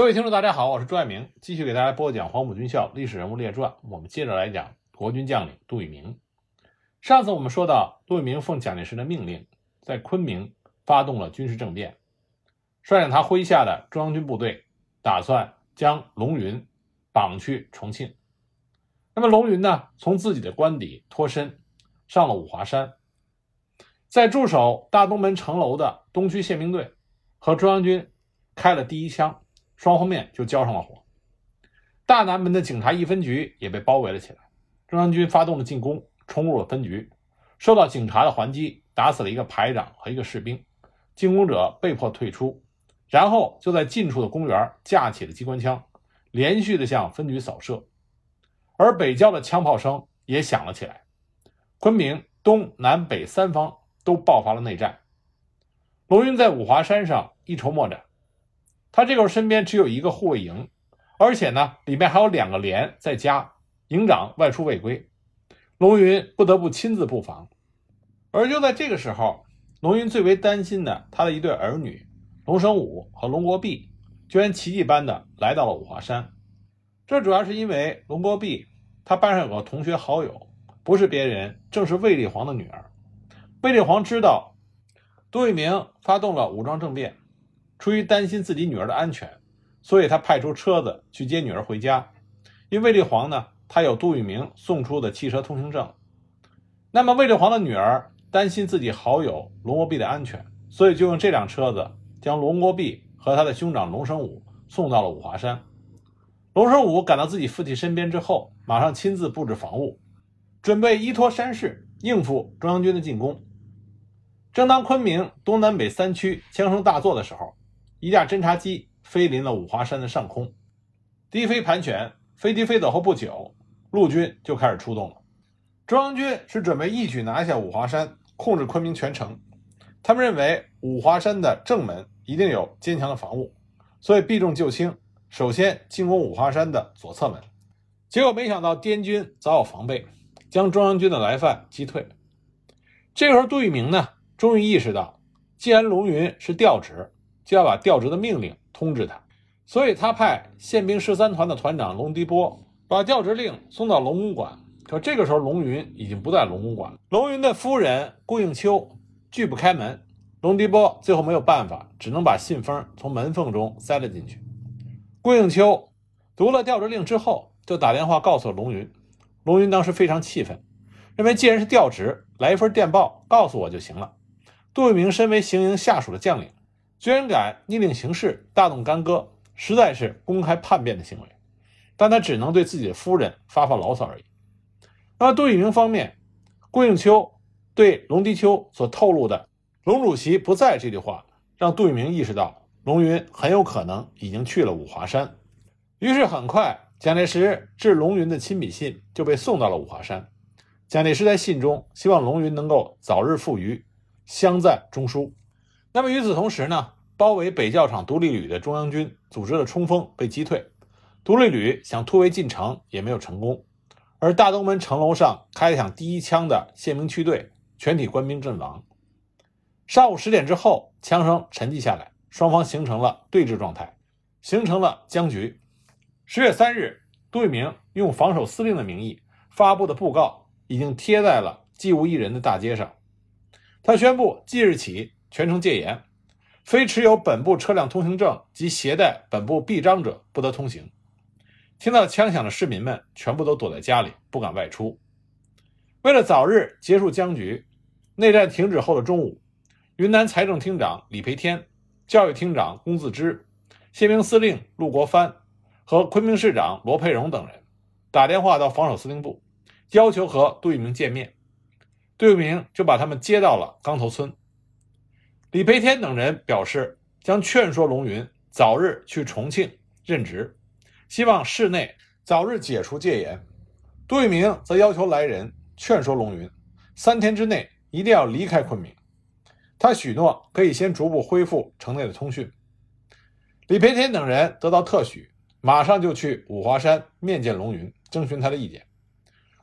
各位听众，大家好，我是朱爱明，继续给大家播讲《黄埔军校历史人物列传》。我们接着来讲国军将领杜聿明。上次我们说到，杜聿明奉蒋介石的命令，在昆明发动了军事政变，率领他麾下的中央军部队，打算将龙云绑去重庆。那么龙云呢，从自己的官邸脱身，上了五华山，在驻守大东门城楼的东区宪兵队和中央军开了第一枪。双方面就交上了火，大南门的警察一分局也被包围了起来。中央军发动了进攻，冲入了分局，受到警察的还击，打死了一个排长和一个士兵，进攻者被迫退出。然后就在近处的公园架起了机关枪，连续的向分局扫射，而北郊的枪炮声也响了起来。昆明东南北三方都爆发了内战。龙云在五华山上一筹莫展。他这个时候身边只有一个护卫营，而且呢，里面还有两个连在家，营长外出未归，龙云不得不亲自布防。而就在这个时候，龙云最为担心的，他的一对儿女龙生武和龙国弼，居然奇迹般的来到了五华山。这主要是因为龙国弼他班上有个同学好友，不是别人，正是卫立煌的女儿。卫立煌知道杜聿明发动了武装政变。出于担心自己女儿的安全，所以他派出车子去接女儿回家。因为卫立煌呢，他有杜聿明送出的汽车通行证。那么卫立煌的女儿担心自己好友龙国弼的安全，所以就用这辆车子将龙国弼和他的兄长龙生武送到了五华山。龙生武赶到自己父亲身边之后，马上亲自布置防务，准备依托山势应付中央军的进攻。正当昆明东南北三区枪声大作的时候，一架侦察机飞临了五华山的上空，低飞盘旋，飞机飞走后不久，陆军就开始出动了。中央军是准备一举拿下五华山，控制昆明全城。他们认为五华山的正门一定有坚强的防务，所以避重就轻，首先进攻五华山的左侧门。结果没想到滇军早有防备，将中央军的来犯击退。这时候，杜聿明呢，终于意识到，既然龙云是调职。就要把调职的命令通知他，所以他派宪兵十三团的团长龙迪波把调职令送到龙公馆。可这个时候，龙云已经不在龙公馆了。龙云的夫人顾应秋拒不开门，龙迪波最后没有办法，只能把信封从门缝中塞了进去。顾应秋读了调职令之后，就打电话告诉了龙云。龙云当时非常气愤，认为既然是调职，来一份电报告诉我就行了。杜聿明身为行营下属的将领。居然敢逆令行事，大动干戈，实在是公开叛变的行为。但他只能对自己的夫人发发牢骚而已。那杜聿明方面，顾应秋对龙迪秋所透露的“龙主席不在”这句话，让杜聿明意识到龙云很有可能已经去了五华山。于是很快，蒋介石致龙云的亲笔信就被送到了五华山。蒋介石在信中希望龙云能够早日赴渝，相赞中书。那么与此同时呢，包围北教场独立旅的中央军组织的冲锋被击退，独立旅想突围进城也没有成功，而大东门城楼上开响第一枪的宪兵区队全体官兵阵亡。上午十点之后，枪声沉寂下来，双方形成了对峙状态，形成了僵局。十月三日，杜聿明用防守司令的名义发布的布告已经贴在了济无一人的大街上，他宣布即日起。全城戒严，非持有本部车辆通行证及携带本部臂章者不得通行。听到枪响的市民们全部都躲在家里，不敢外出。为了早日结束僵局，内战停止后的中午，云南财政厅长李培天、教育厅长龚自知、宪兵司令陆国藩和昆明市长罗佩荣等人打电话到防守司令部，要求和杜聿明见面。杜聿明就把他们接到了钢头村。李培天等人表示，将劝说龙云早日去重庆任职，希望市内早日解除戒严。杜聿明则要求来人劝说龙云，三天之内一定要离开昆明。他许诺可以先逐步恢复城内的通讯。李培天等人得到特许，马上就去五华山面见龙云，征询他的意见。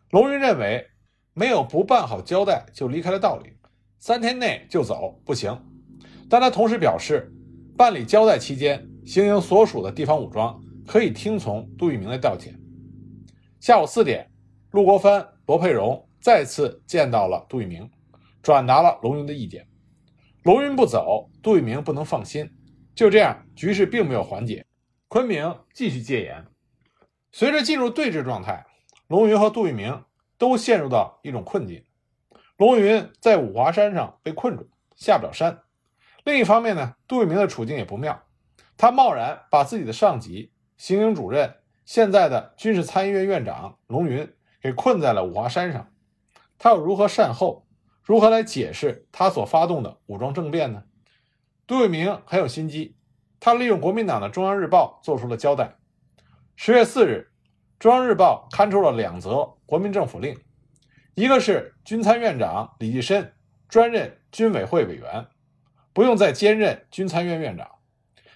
龙云认为，没有不办好交代就离开的道理，三天内就走不行。但他同时表示，办理交代期间行营所属的地方武装可以听从杜聿明的调遣。下午四点，陆国藩、罗佩荣再次见到了杜聿明，转达了龙云的意见。龙云不走，杜聿明不能放心。就这样，局势并没有缓解，昆明继续戒严。随着进入对峙状态，龙云和杜聿明都陷入到一种困境。龙云在五华山上被困住，下不了山。另一方面呢，杜聿明的处境也不妙，他贸然把自己的上级、行营主任、现在的军事参议院院长龙云给困在了五华山上，他要如何善后？如何来解释他所发动的武装政变呢？杜聿明很有心机，他利用国民党的中央日报做出了交代。十月四日，中央日报刊出了两则国民政府令，一个是军参院长李济深专任军委会委员，不用再兼任军参院院长；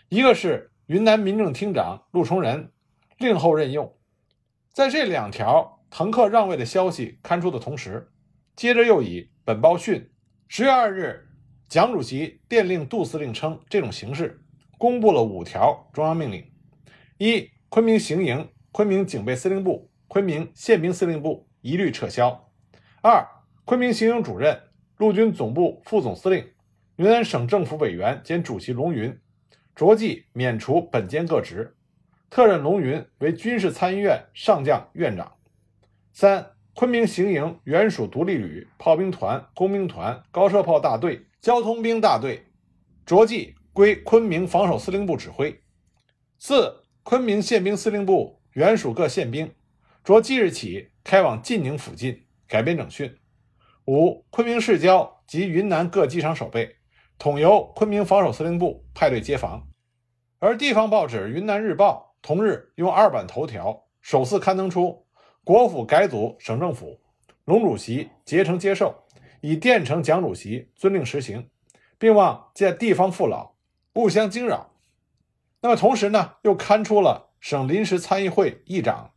一个是云南民政厅长陆崇仁令后任用。在这两条腾客让位的消息刊出的同时，接着又以本报讯十月二日，蒋主席电令杜司令称，这种形式公布了五条中央命令：一、昆明行营、昆明警备司令部、昆明宪兵司令部一律撤销；二、昆明行营主任、陆军总部副总司令、云南省政府委员兼主席龙云，着即免除本兼各职，特任龙云为军事参议院上将院长；三。昆明行营原属独立旅、炮兵团、工兵团、高射炮大队、交通兵大队，着即归昆明防守司令部指挥。四、昆明宪兵司令部原属各宪兵，着即日起开往晋宁附近，改编整训。五、昆明市郊及云南各机场守备，统由昆明防守司令部派队接防。而地方报纸《云南日报》同日用二版头条首次刊登出。国府改组省政府，龙主席竭诚接受，以电呈蒋主席遵令实行，并望见地方父老勿相惊扰。那么同时呢，又刊出了省临时参议会议长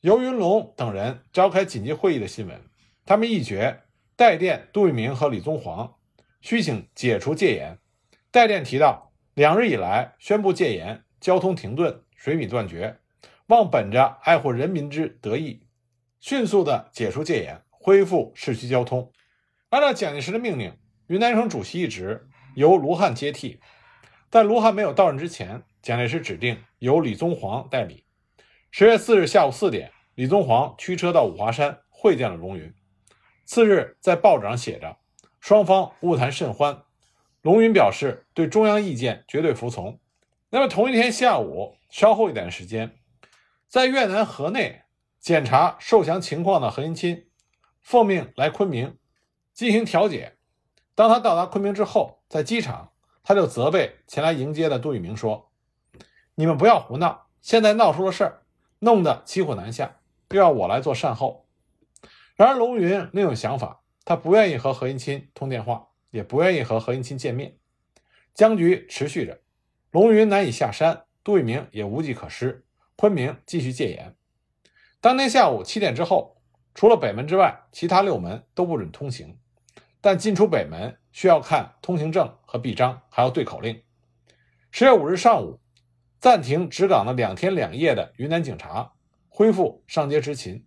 尤云龙等人召开紧急会议的新闻。他们议决代电杜聿明和李宗煌，需请解除戒严。代电提到，两日以来宣布戒严，交通停顿，水米断绝，望本着爱护人民之德意。迅速的解除戒严，恢复市区交通。按照蒋介石的命令，云南省主席一职由卢汉接替。但卢汉没有到任之前，蒋介石指定由李宗煌代理。十月四日下午四点，李宗煌驱车到五华山会见了龙云。次日，在报纸上写着：“双方晤谈甚欢。”龙云表示对中央意见绝对服从。那么同一天下午，稍后一点时间，在越南河内。检查受降情况的何应钦奉命来昆明进行调解。当他到达昆明之后，在机场，他就责备前来迎接的杜聿明说：“你们不要胡闹，现在闹出了事儿，弄得骑虎难下，又要我来做善后。”然而龙云另有想法，他不愿意和何应钦通电话，也不愿意和何应钦见面。僵局持续着，龙云难以下山，杜聿明也无计可施，昆明继续戒严。当天下午七点之后，除了北门之外，其他六门都不准通行。但进出北门需要看通行证和臂章，还要对口令。十月五日上午，暂停值岗的两天两夜的云南警察恢复上街执勤。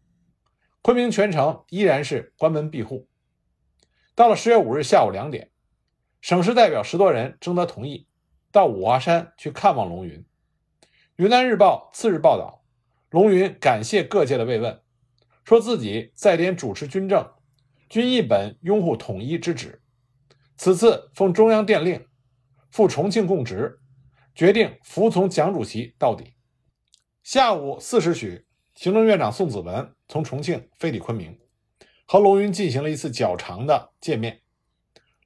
昆明全城依然是关门闭户。到了十月五日下午两点，省市代表十多人征得同意，到五华山去看望龙云。云南日报次日报道。龙云感谢各界的慰问，说自己在连主持军政，均一本拥护统一之旨。此次奉中央电令，赴重庆供职，决定服从蒋主席到底。下午四时许，行政院长宋子文从重庆飞抵昆明，和龙云进行了一次较长的见面。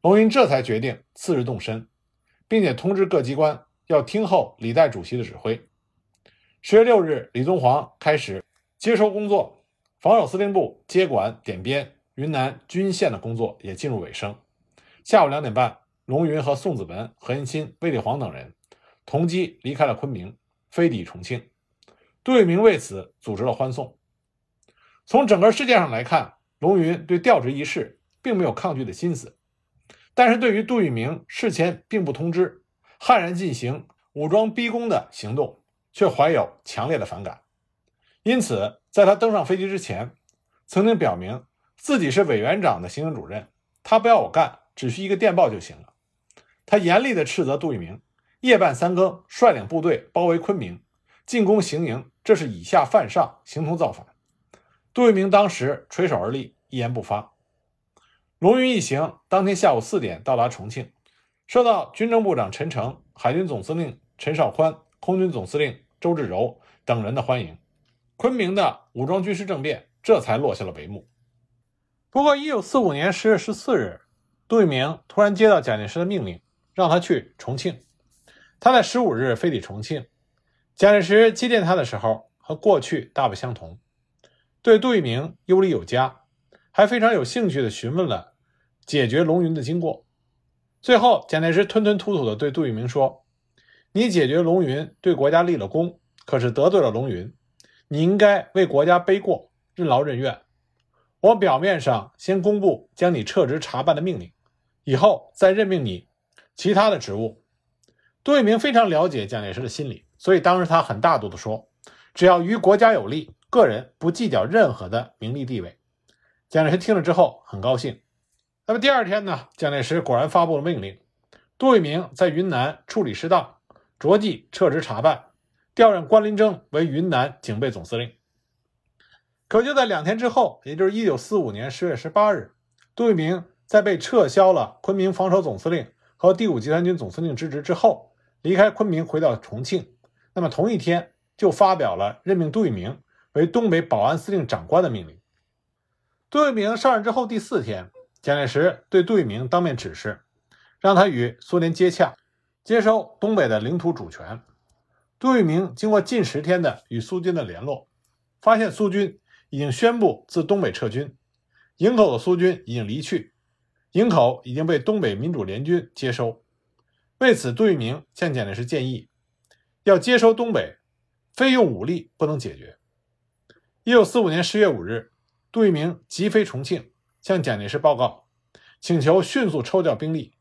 龙云这才决定次日动身，并且通知各机关要听候李代主席的指挥。十月六日，李宗煌开始接收工作，防守司令部接管点编云南军线的工作也进入尾声。下午两点半，龙云和宋子文、何应钦、卫立煌等人同机离开了昆明，飞抵重庆。杜聿明为此组织了欢送。从整个事件上来看，龙云对调职一事并没有抗拒的心思，但是对于杜聿明事前并不通知，悍然进行武装逼宫的行动，却怀有强烈的反感。因此，在他登上飞机之前，曾经表明自己是委员长的行政主任，他不要我干，只需一个电报就行了。他严厉地斥责杜聿明夜半三更率领部队包围昆明，进攻行营，这是以下犯上，形同造反。杜聿明当时垂手而立，一言不发。龙云一行当天下午四点到达重庆，受到军政部长陈诚、海军总司令陈绍宽、空军总司令周至柔等人的欢迎，昆明的武装军事政变这才落下了帷幕。不过，一九四五年十月十四日，杜聿明突然接到蒋介石的命令，让他去重庆。他在十五日飞抵重庆，蒋介石接见他的时候和过去大不相同，对杜聿明优礼有加，还非常有兴趣地询问了。解决龙云的经过，最后蒋介石吞吞吐吐地对杜聿明说：“你解决龙云，对国家立了功，可是得罪了龙云，你应该为国家背过，任劳任怨。我表面上先公布将你撤职查办的命令，以后再任命你其他的职务。”杜聿明非常了解蒋介石的心理，所以当时他很大度地说：“只要于国家有利，个人不计较任何的名利地位。”蒋介石听了之后很高兴。那么第二天呢？蒋介石果然发布了命令，杜聿明在云南处理失当，着即撤职查办，调任关麟征为云南警备总司令。可就在两天之后，也就是一九四五年十月十八日，杜聿明在被撤销了昆明防守总司令和第五集团军总司令之职之后，离开昆明回到重庆。那么同一天就发表了任命杜聿明为东北保安司令长官的命令。杜聿明上任之后第四天。蒋介石对杜聿明当面指示，让他与苏联接洽，接收东北的领土主权。杜聿明经过近十天的与苏军的联络，发现苏军已经宣布自东北撤军，营口的苏军已经离去，营口已经被东北民主联军接收。为此，杜聿明向蒋介石建议，要接收东北，非用武力不能解决。一九四五年十月五日，杜聿明急飞重庆。向蒋介石报告，请求迅速抽调兵力，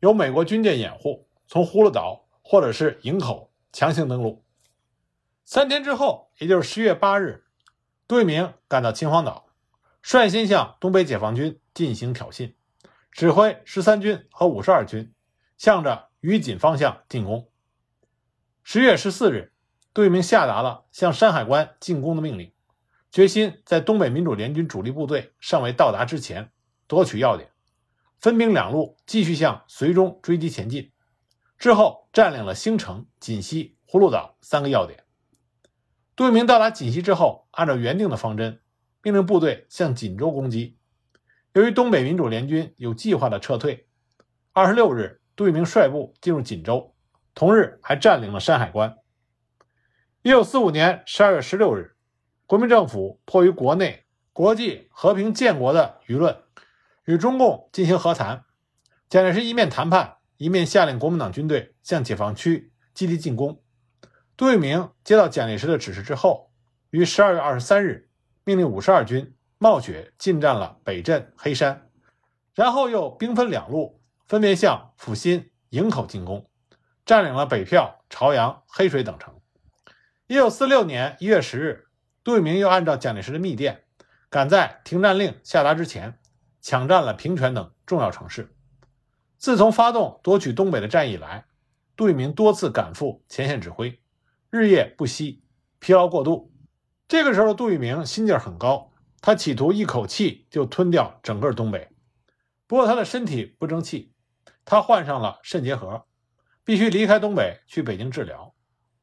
由美国军舰掩护，从葫芦岛或者是营口强行登陆。三天之后，也就是十月八日，杜聿明赶到秦皇岛，率先向东北解放军进行挑衅，指挥十三军和五十二军向着于锦方向进攻。十月十四日，杜聿明下达了向山海关进攻的命令。决心在东北民主联军主力部队尚未到达之前夺取要点，分兵两路继续向绥中追击前进。之后占领了兴城、锦西、葫芦岛三个要点。杜聿明到达锦西之后，按照原定的方针，命令部队向锦州攻击。由于东北民主联军有计划的撤退，二十六日，杜聿明率部进入锦州，同日还占领了山海关。一九四五年十二月十六日。国民政府迫于国内、国际和平建国的舆论，与中共进行和谈。蒋介石一面谈判，一面下令国民党军队向解放区积极进攻。杜聿明接到蒋介石的指示之后，于十二月二十三日命令五十二军冒雪进占了北镇、黑山，然后又兵分两路，分别向阜新、营口进攻，占领了北票、朝阳、黑水等城。一九四六年一月十日。杜聿明又按照蒋介石的密电，赶在停战令下达之前，抢占了平泉等重要城市。自从发动夺取东北的战役以来，杜聿明多次赶赴前线指挥，日夜不息，疲劳过度。这个时候，杜聿明心劲很高，他企图一口气就吞掉整个东北。不过，他的身体不争气，他患上了肾结核，必须离开东北去北京治疗。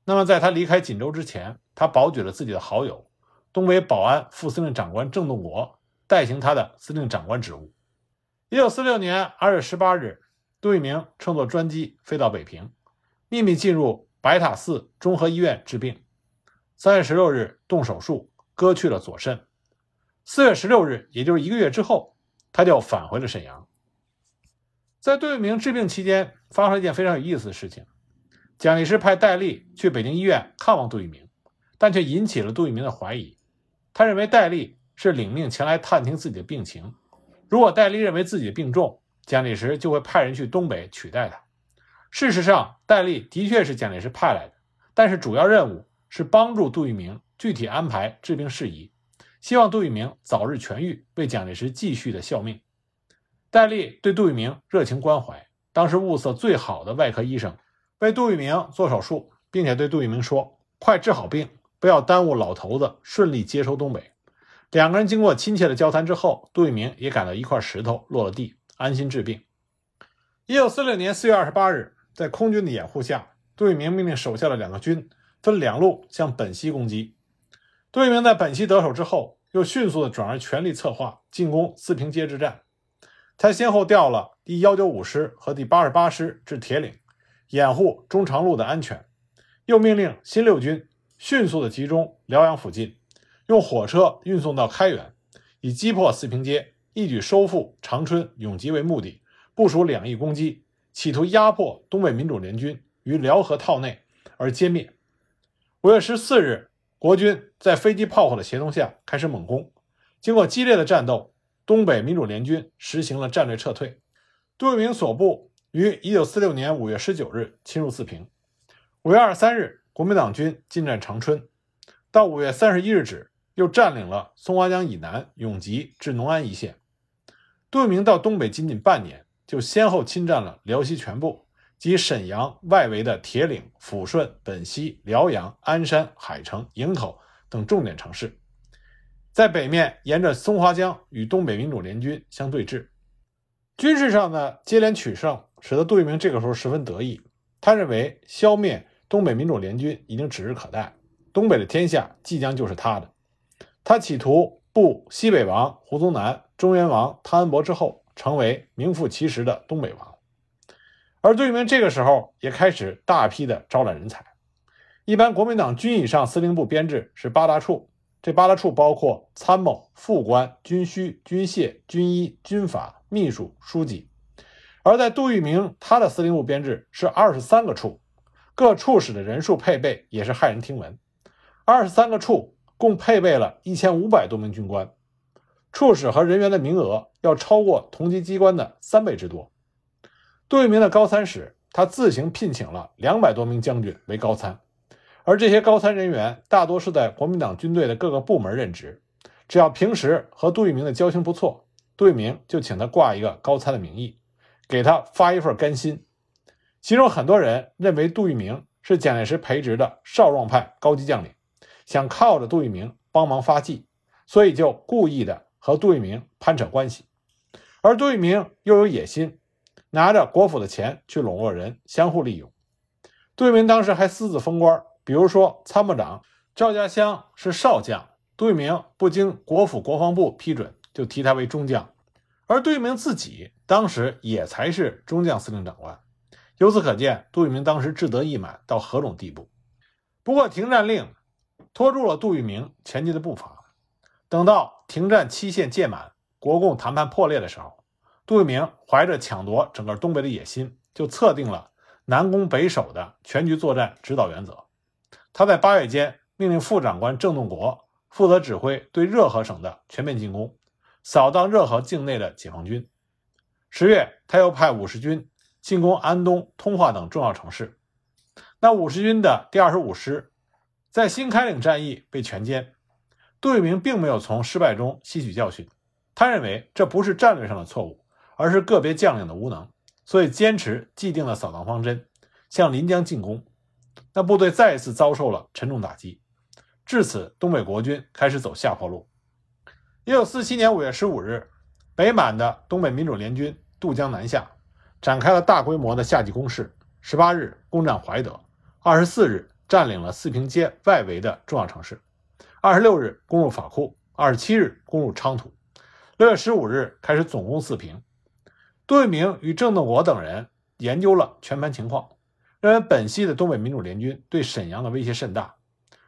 那么，在他离开锦州之前，他保举了自己的好友。东北保安副司令长官郑洞国代行他的司令长官职务。一九四六年二月十八日，杜聿明乘坐专机飞到北平，秘密进入白塔寺综合医院治病。三月十六日动手术，割去了左肾。四月十六日，也就是一个月之后，他就返回了沈阳。在杜聿明治病期间，发生了一件非常有意思的事情：蒋介石派戴笠去北京医院看望杜聿明，但却引起了杜聿明的怀疑。他认为戴笠是领命前来探听自己的病情。如果戴笠认为自己病重，蒋介石就会派人去东北取代他。事实上，戴笠的确是蒋介石派来的，但是主要任务是帮助杜聿明具体安排治病事宜，希望杜聿明早日痊愈，为蒋介石继续的效命。戴笠对杜聿明热情关怀，当时物色最好的外科医生为杜聿明做手术，并且对杜聿明说：“快治好病，不要耽误老头子顺利接收东北。”两个人经过亲切的交谈之后，杜聿明也感到一块石头落了地，安心治病。一九四六年四月二十八日，在空军的掩护下，杜聿明命令手下的两个军分两路向本溪攻击。杜聿明在本溪得手之后，又迅速的转而全力策划进攻四平街之战。他先后调了第幺九五师和第八十八师至铁岭，掩护中长路的安全；又命令新六军迅速的集中辽阳附近，用火车运送到开原，以击破四平街，一举收复长春、永吉为目的，部署两翼攻击，企图压迫东北民主联军于辽河套内而歼灭。五月十四日，国军在飞机炮火的协同下开始猛攻，经过激烈的战斗。东北民主联军实行了战略撤退，杜聿明所部于1946年5月19日侵入四平，5月23日国民党军进占长春，到5月31日止又占领了松花江以南永吉至农安一线。杜聿明到东北仅仅半年，就先后侵占了辽西全部及沈阳外围的铁岭、抚顺、本溪、辽阳、鞍山、海城、营口等重点城市。在北面沿着松花江与东北民主联军相对峙，军事上的接连取胜，使得杜聿明这个时候十分得意。他认为消灭东北民主联军已经指日可待，东北的天下即将就是他的。他企图步西北王胡宗南、中原王汤恩伯之后，成为名副其实的东北王。而杜聿明这个时候也开始大批的招揽人才。一般国民党军以上司令部编制是八大处。这八大处包括参谋、副官、军需、军械、军医、军法、秘书、书记，而在杜聿明他的司令部编制是二十三个处，各处室的人数配备也是骇人听闻，二十三个处共配备了一千五百多名军官，处室和人员的名额要超过同级机关的三倍之多。杜聿明的高参使，他自行聘请了两百多名将军为高参。而这些高参人员大多是在国民党军队的各个部门任职，只要平时和杜聿明的交情不错，杜聿明就请他挂一个高参的名义，给他发一份干薪。其中很多人认为杜聿明是蒋介石培植的少壮派高级将领，想靠着杜聿明帮忙发迹，所以就故意的和杜聿明攀扯关系。而杜聿明又有野心，拿着国府的钱去笼络人，相互利用。杜聿明当时还私自封官。比如说，参谋长赵家乡是少将，杜聿明不经国府国防部批准就提他为中将，而杜聿明自己当时也才是中将司令长官。由此可见，杜聿明当时志得意满到何种地步。不过，停战令拖住了杜聿明前进的步伐。等到停战期限届满，国共谈判破裂的时候，杜聿明怀着抢夺整个东北的野心，就测定了南攻北守的全局作战指导原则。他在八月间命令副长官郑洞国负责指挥对热河省的全面进攻，扫荡热河境内的解放军。十月，他又派五十军进攻安东、通化等重要城市。那五十军的第二十五师在新开岭战役被全歼。杜聿明并没有从失败中吸取教训，他认为这不是战略上的错误，而是个别将领的无能，所以坚持既定的扫荡方针，向临江进攻。那部队再一次遭受了沉重打击，至此，东北国军开始走下坡路。一九四七年五月十五日，北满的东北民主联军渡江南下，展开了大规模的夏季攻势。十八日攻占怀德，二十四日占领了四平街外围的重要城市，二十六日攻入法库，二十七日攻入昌图，六月十五日开始总攻四平。杜聿明与郑洞国等人研究了全盘情况。认为本溪的东北民主联军对沈阳的威胁甚大，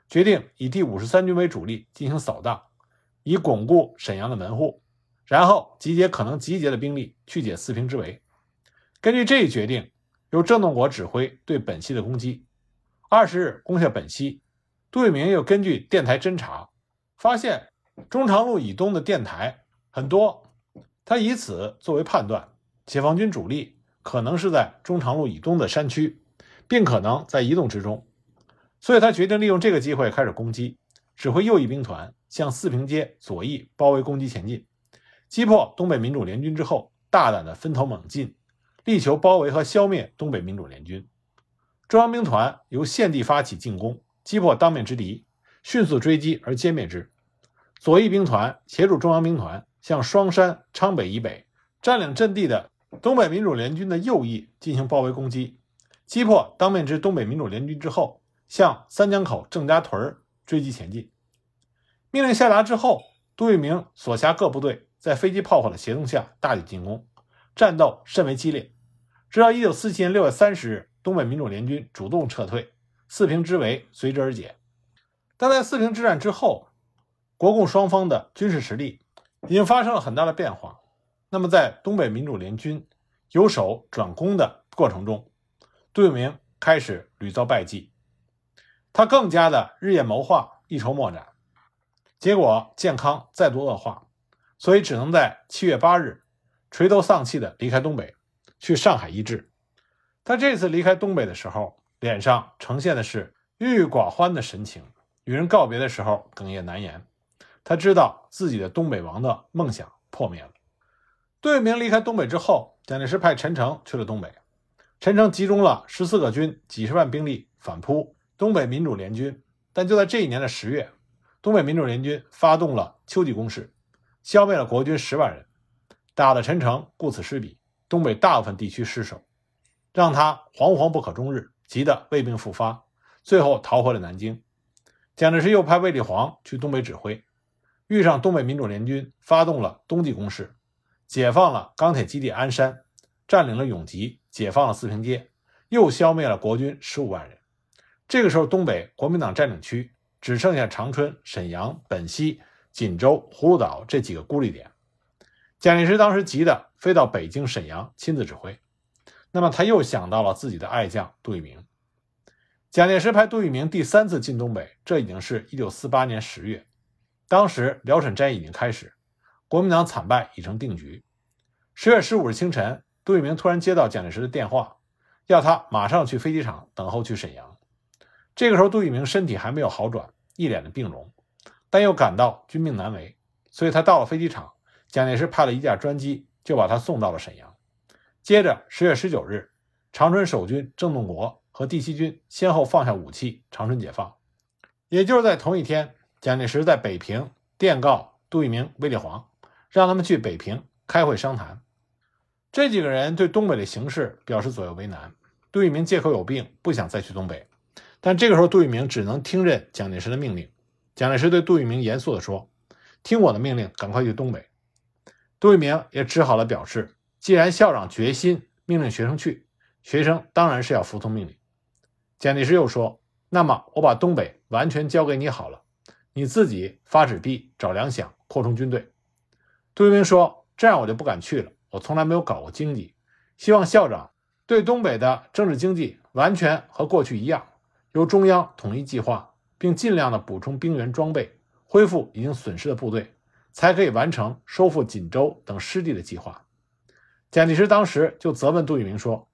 决定以第五十三军为主力进行扫荡，以巩固沈阳的门户，然后集结可能集结的兵力去解四平之围。根据这一决定，由郑洞国指挥对本溪的攻击。二十日攻下本溪，杜聿明又根据电台侦察，发现中长路以东的电台很多，他以此作为判断，解放军主力。可能是在中长路以东的山区，并可能在移动之中，所以他决定利用这个机会开始攻击，指挥右翼兵团向四平街左翼包围攻击前进，击破东北民主联军之后，大胆的分头猛进，力求包围和消灭东北民主联军。中央兵团由现地发起进攻，击破当面之敌，迅速追击而歼灭之。左翼兵团协助中央兵团向双山、昌北以北占领阵地的。东北民主联军的右翼进行包围攻击，击破当面之东北民主联军之后，向三江口郑家屯追击前进。命令下达之后，杜聿明所辖各部队在飞机炮火的协同下大举进攻，战斗甚为激烈。直到1947年6月30日，东北民主联军主动撤退，四平之围随之而解。但在四平之战之后，国共双方的军事实力已经发生了很大的变化。那么，在东北民主联军由守转攻的过程中，杜聿明开始屡遭败绩，他更加的日夜谋划，一筹莫展，结果健康再度恶化，所以只能在七月八日垂头丧气的离开东北，去上海医治。他这次离开东北的时候，脸上呈现的是郁郁寡欢的神情，与人告别的时候哽咽难言。他知道自己的东北王的梦想破灭了。杜聿明离开东北之后，蒋介石派陈诚去了东北。陈诚集中了十四个军、几十万兵力反扑东北民主联军。但就在这一年的十月，东北民主联军发动了秋季攻势，消灭了国军十万人，打得陈诚顾此失彼，东北大部分地区失守，让他惶惶不可终日，急得胃病复发，最后逃回了南京。蒋介石又派卫立煌去东北指挥，遇上东北民主联军发动了冬季攻势。解放了钢铁基地鞍山，占领了永吉，解放了四平街，又消灭了国军十五万人。这个时候，东北国民党占领区只剩下长春、沈阳、本溪、锦州、葫芦岛这几个孤立点。蒋介石当时急得飞到北京、沈阳亲自指挥。那么他又想到了自己的爱将杜聿明。蒋介石派杜聿明第三次进东北，这已经是一九四八年十月，当时辽沈战役已经开始。国民党惨败已成定局。十月十五日清晨，杜聿明突然接到蒋介石的电话，要他马上去飞机场等候去沈阳。这个时候，杜聿明身体还没有好转，一脸的病容，但又感到军命难违，所以他到了飞机场，蒋介石派了一架专机就把他送到了沈阳。接着，十月十九日，长春守军郑洞国和第七军先后放下武器，长春解放。也就是在同一天，蒋介石在北平电告杜聿明、卫立煌。让他们去北平开会商谈。这几个人对东北的形势表示左右为难。杜聿明借口有病，不想再去东北。但这个时候，杜聿明只能听任蒋介石的命令。蒋介石对杜聿明严肃地说：“听我的命令，赶快去东北。”杜聿明也只好了表示：“既然校长决心命令学生去，学生当然是要服从命令。”蒋介石又说：“那么我把东北完全交给你好了，你自己发纸币找粮饷，扩充军队。”杜聿明说：“这样我就不敢去了。我从来没有搞过经济，希望校长对东北的政治经济完全和过去一样，由中央统一计划，并尽量的补充兵员装备，恢复已经损失的部队，才可以完成收复锦州等失地的计划。”蒋介石当时就责问杜聿明说：“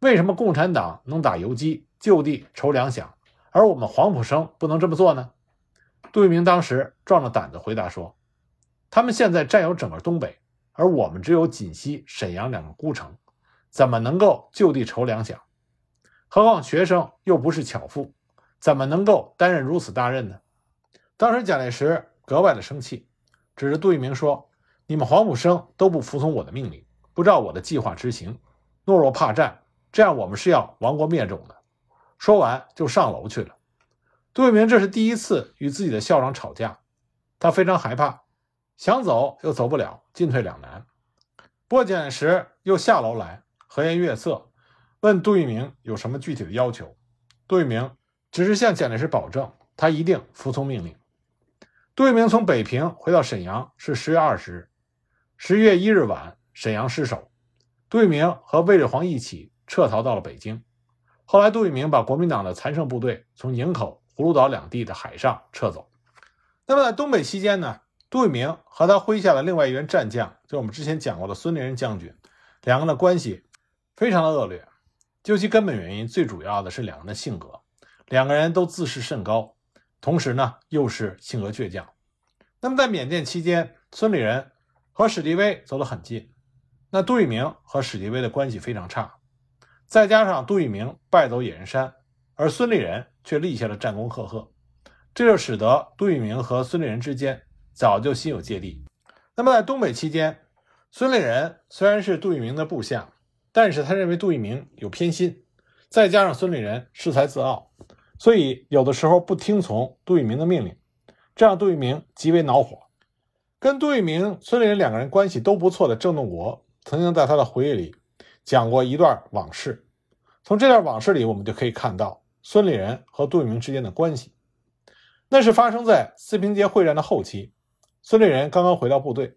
为什么共产党能打游击，就地筹粮饷，而我们黄埔生不能这么做呢？”杜聿明当时壮着胆子回答说。他们现在占有整个东北，而我们只有锦西、沈阳两个孤城，怎么能够就地筹粮饷？何况学生又不是巧妇，怎么能够担任如此大任呢？当时蒋介石格外的生气，指着杜聿明说：“你们黄埔生都不服从我的命令，不照我的计划执行，懦弱怕战，这样我们是要亡国灭种的。”说完就上楼去了。杜聿明这是第一次与自己的校长吵架，他非常害怕。想走又走不了，进退两难。不过蒋介石又下楼来和颜悦色，问杜聿明有什么具体的要求。杜聿明只是向蒋介石保证，他一定服从命令。杜聿明从北平回到沈阳是十月二十日，十月一日晚，沈阳失守，杜聿明和卫立煌一起撤逃到了北京。后来，杜聿明把国民党的残剩部队从营口、葫芦岛两地的海上撤走。那么，在东北期间呢？杜聿明和他麾下的另外一员战将，就是我们之前讲过的孙立人将军，两个人的关系非常的恶劣。究其根本原因，最主要的是两人的性格，两个人都自视甚高，同时呢又是性格倔强。那么在缅甸期间，孙立人和史迪威走得很近，那杜聿明和史迪威的关系非常差。再加上杜聿明败走野人山，而孙立人却立下了战功赫赫，这就使得杜聿明和孙立人之间早就心有芥蒂。那么在东北期间，孙立人虽然是杜聿明的部下。但是他认为杜聿明有偏心，再加上孙立人恃才自傲，所以有的时候不听从杜聿明的命令，这让杜聿明极为恼火。跟杜聿明、孙立人两个人关系都不错的郑洞国，曾经在他的回忆里讲过一段往事。从这段往事里，我们就可以看到孙立人和杜聿明之间的关系。那是发生在四平街会战的后期，孙立人刚刚回到部队，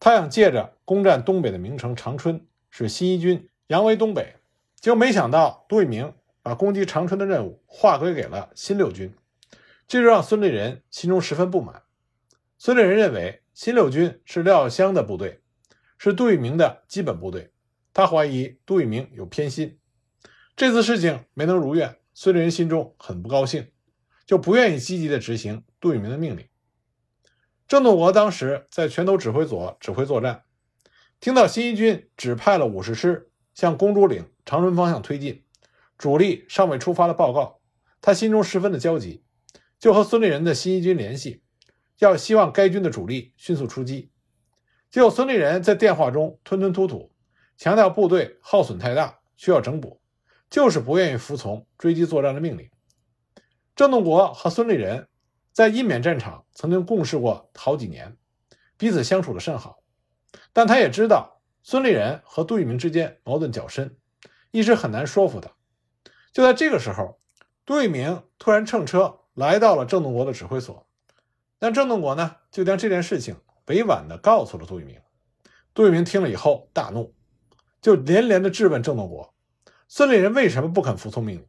他想借着攻占东北的名城长春。使新一军扬威东北，结果没想到杜聿明把攻击长春的任务划归给了新六军，这就让孙立人心中十分不满。孙立人认为新六军是廖耀湘的部队，是杜聿明的基本部队，他怀疑杜聿明有偏心。这次事情没能如愿，孙立人心中很不高兴，就不愿意积极的执行杜聿明的命令。郑洞国当时在拳头指挥所指挥作战。听到新一军只派了五十师向公主岭、长春方向推进，主力尚未出发的报告，他心中十分的焦急，就和孙立人的新一军联系，要希望该军的主力迅速出击。结果孙立人在电话中吞吞吐吐，强调部队耗损太大，需要整补，就是不愿意服从追击作战的命令。郑洞国和孙立人在印缅战场曾经共事过好几年，彼此相处的甚好。但他也知道孙立人和杜聿明之间矛盾较深，一时很难说服他。就在这个时候，杜聿明突然乘车来到了郑洞国的指挥所，但郑洞国呢，就将这件事情委婉地告诉了杜聿明。杜聿明听了以后大怒，就连连地质问郑洞国：孙立人为什么不肯服从命令？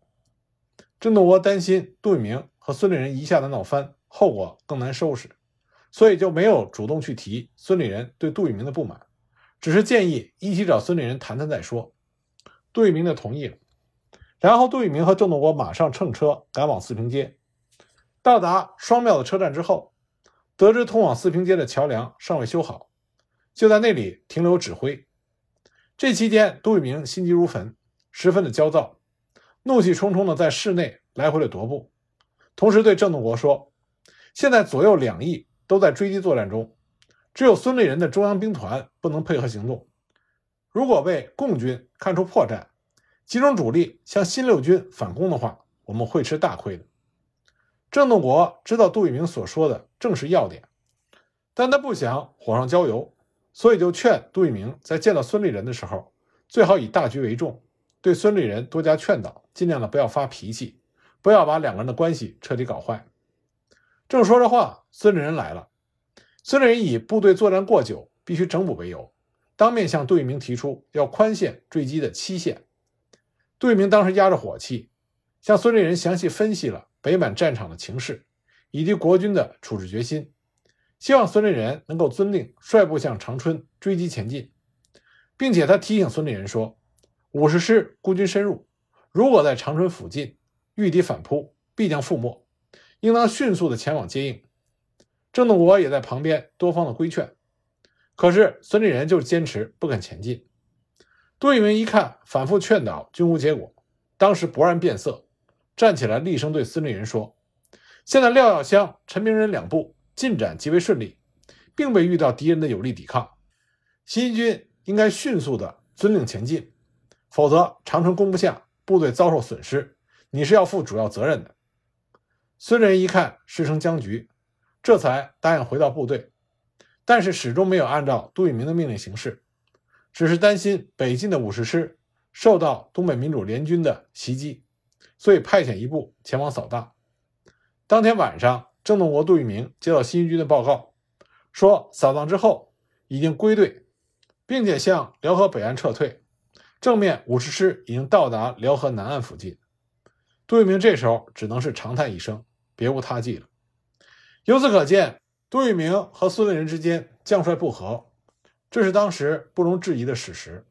郑洞国担心杜聿明和孙立人一下子闹翻，后果更难收拾。所以就没有主动去提孙立人对杜聿明的不满，只是建议一起找孙立人谈谈再说。杜聿明的同意了，然后杜聿明和郑洞国马上乘车赶往四平街。到达双庙的车站之后，得知通往四平街的桥梁尚未修好，就在那里停留指挥。这期间，杜聿明心急如焚，十分的焦躁，怒气冲冲的在室内来回的踱步，同时对郑洞国说：“现在左右两翼。”都在追击作战中，只有孙立人的中央兵团不能配合行动。如果被共军看出破绽，集中主力向新六军反攻的话，我们会吃大亏的。郑洞国知道杜聿明所说的正是要点，但他不想火上浇油，所以就劝杜聿明在见到孙立人的时候，最好以大局为重，对孙立人多加劝导，尽量的不要发脾气，不要把两个人的关系彻底搞坏。正说着话，孙立人来了。孙立人以部队作战过久，必须整补为由，当面向杜聿明提出要宽限坠机的期限。杜聿明当时压着火气，向孙立人详细分析了北满战场的情势以及国军的处置决心，希望孙立人能够遵令率部向长春追击前进，并且他提醒孙立人说：“五十师孤军深入，如果在长春附近遇敌反扑，必将覆没。”应当迅速的前往接应，郑洞国也在旁边多方的规劝，可是孙立人就是坚持不肯前进。杜聿明一看反复劝导均无结果，当时勃然变色，站起来厉声对孙立人说：“现在廖耀湘、陈明仁两部进展极为顺利，并未遇到敌人的有力抵抗，新一军应该迅速的遵令前进，否则长城攻不下，部队遭受损失，你是要负主要责任的。”孙立人一看事成僵局，这才答应回到部队，但是始终没有按照杜聿明的命令行事，只是担心北进的五十师受到东北民主联军的袭击，所以派遣一部前往扫荡。当天晚上，郑洞国、杜聿明接到新一军的报告，说扫荡之后已经归队，并且向辽河北岸撤退，正面五十师已经到达辽河南岸附近。杜聿明这时候只能是长叹一声，别无他计了。由此可见，杜聿明和孙立人之间将帅不和，这是当时不容置疑的史实。